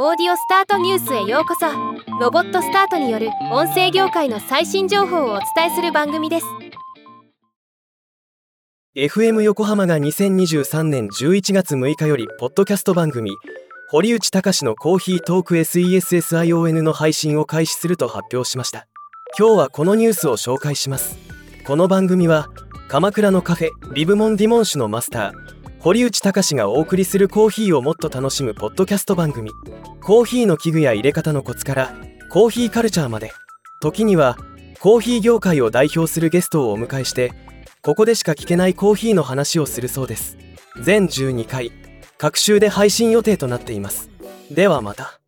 オーディオスタートニュースへようこそ。ロボットスタートによる音声業界の最新情報をお伝えする番組です。FM 横浜が2023年11月6日よりポッドキャスト番組堀内隆のコーヒートーク SESSION の配信を開始すると発表しました。今日はこのニュースを紹介します。この番組は鎌倉のカフェリブモンディモン酒のマスター堀内隆がお送りするコーヒーをもっと楽しむポッドキャスト番組。コーヒーの器具や入れ方のコツからコーヒーカルチャーまで。時にはコーヒー業界を代表するゲストをお迎えしてここでしか聞けないコーヒーの話をするそうです。全12回各週で配信予定となっています。ではまた。